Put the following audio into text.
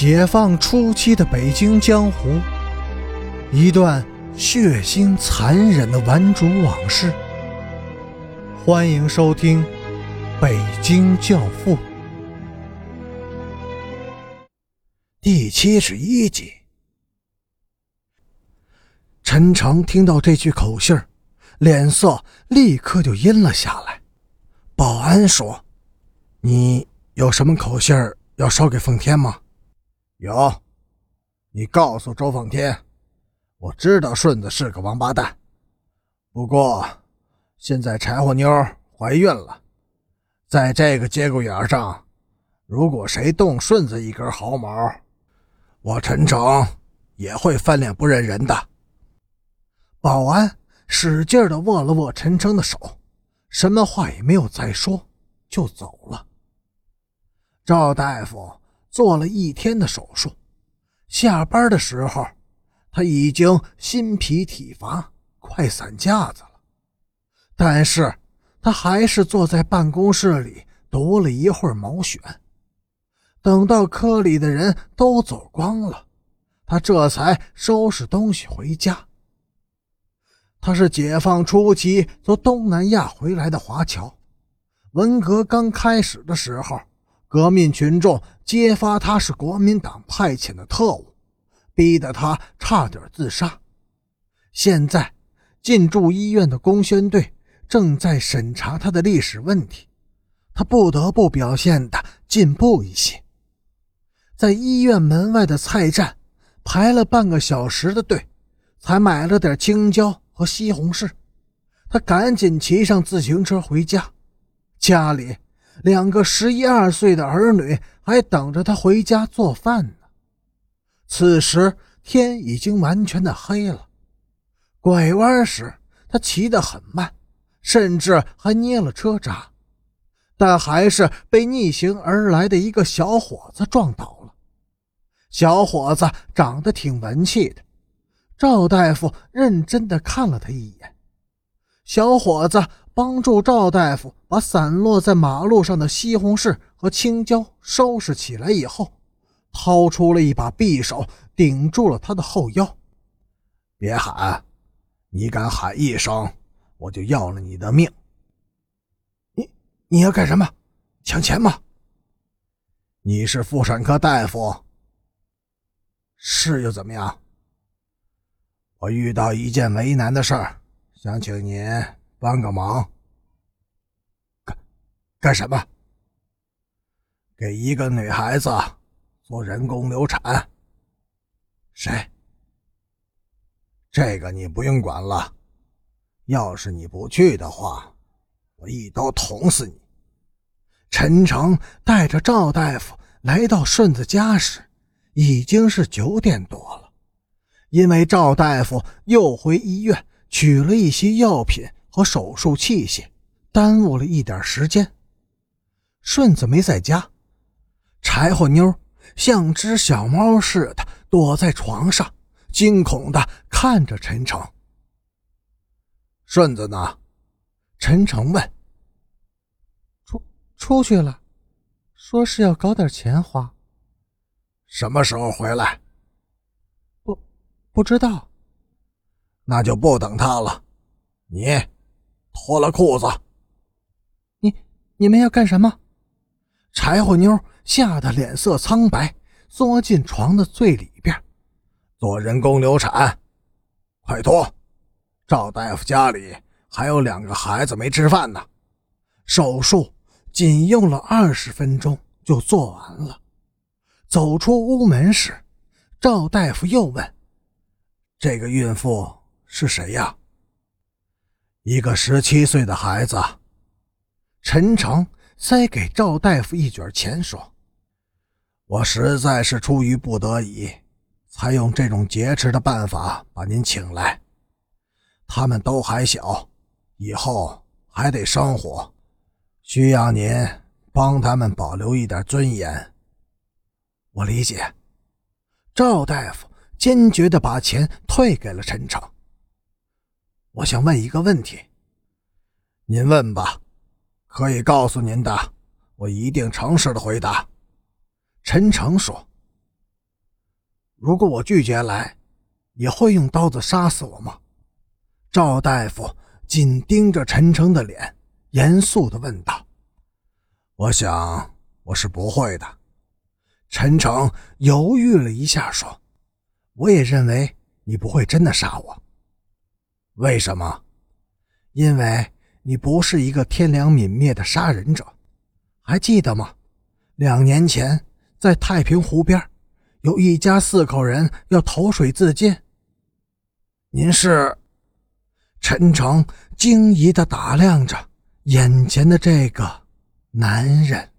解放初期的北京江湖，一段血腥残忍的顽主往事。欢迎收听《北京教父》第七十一集。陈诚听到这句口信儿脸色立刻就阴了下来。保安说：“你有什么口信儿要捎给奉天吗？”有，你告诉周奉天，我知道顺子是个王八蛋，不过现在柴火妞怀孕了，在这个节骨眼上，如果谁动顺子一根毫毛，我陈诚也会翻脸不认人的。保安使劲的握了握陈诚的手，什么话也没有再说，就走了。赵大夫。做了一天的手术，下班的时候，他已经心疲体乏，快散架子了。但是他还是坐在办公室里读了一会儿《毛选》，等到科里的人都走光了，他这才收拾东西回家。他是解放初期从东南亚回来的华侨，文革刚开始的时候。革命群众揭发他是国民党派遣的特务，逼得他差点自杀。现在进驻医院的公宣队正在审查他的历史问题，他不得不表现的进步一些。在医院门外的菜站排了半个小时的队，才买了点青椒和西红柿。他赶紧骑上自行车回家，家里。两个十一二岁的儿女还等着他回家做饭呢。此时天已经完全的黑了。拐弯时，他骑得很慢，甚至还捏了车闸，但还是被逆行而来的一个小伙子撞倒了。小伙子长得挺文气的，赵大夫认真的看了他一眼。小伙子。帮助赵大夫把散落在马路上的西红柿和青椒收拾起来以后，掏出了一把匕首，顶住了他的后腰。别喊，你敢喊一声，我就要了你的命。你你要干什么？抢钱吗？你是妇产科大夫，是又怎么样？我遇到一件为难的事儿，想请您。帮个忙，干干什么？给一个女孩子做人工流产。谁？这个你不用管了。要是你不去的话，我一刀捅死你。陈诚带着赵大夫来到顺子家时，已经是九点多了，因为赵大夫又回医院取了一些药品。和手术器械，耽误了一点时间。顺子没在家，柴火妞像只小猫似的躲在床上，惊恐的看着陈诚。顺子呢？陈诚问。出出去了，说是要搞点钱花。什么时候回来？不，不知道。那就不等他了。你。脱了裤子！你你们要干什么？柴火妞吓得脸色苍白，缩进床的最里边。做人工流产，快脱！赵大夫家里还有两个孩子没吃饭呢。手术仅用了二十分钟就做完了。走出屋门时，赵大夫又问：“这个孕妇是谁呀？”一个十七岁的孩子，陈诚塞给赵大夫一卷钱，说：“我实在是出于不得已，才用这种劫持的办法把您请来。他们都还小，以后还得生活，需要您帮他们保留一点尊严。”我理解。赵大夫坚决地把钱退给了陈诚。我想问一个问题，您问吧，可以告诉您的，我一定诚实的回答。陈诚说：“如果我拒绝来，你会用刀子杀死我吗？赵大夫紧盯着陈诚的脸，严肃地问道：“我想我是不会的。”陈诚犹豫了一下，说：“我也认为你不会真的杀我。为什么？因为你不是一个天良泯灭的杀人者。还记得吗？两年前在太平湖边，有一家四口人要投水自尽。您是？”陈诚惊疑地打量着眼前的这个男人。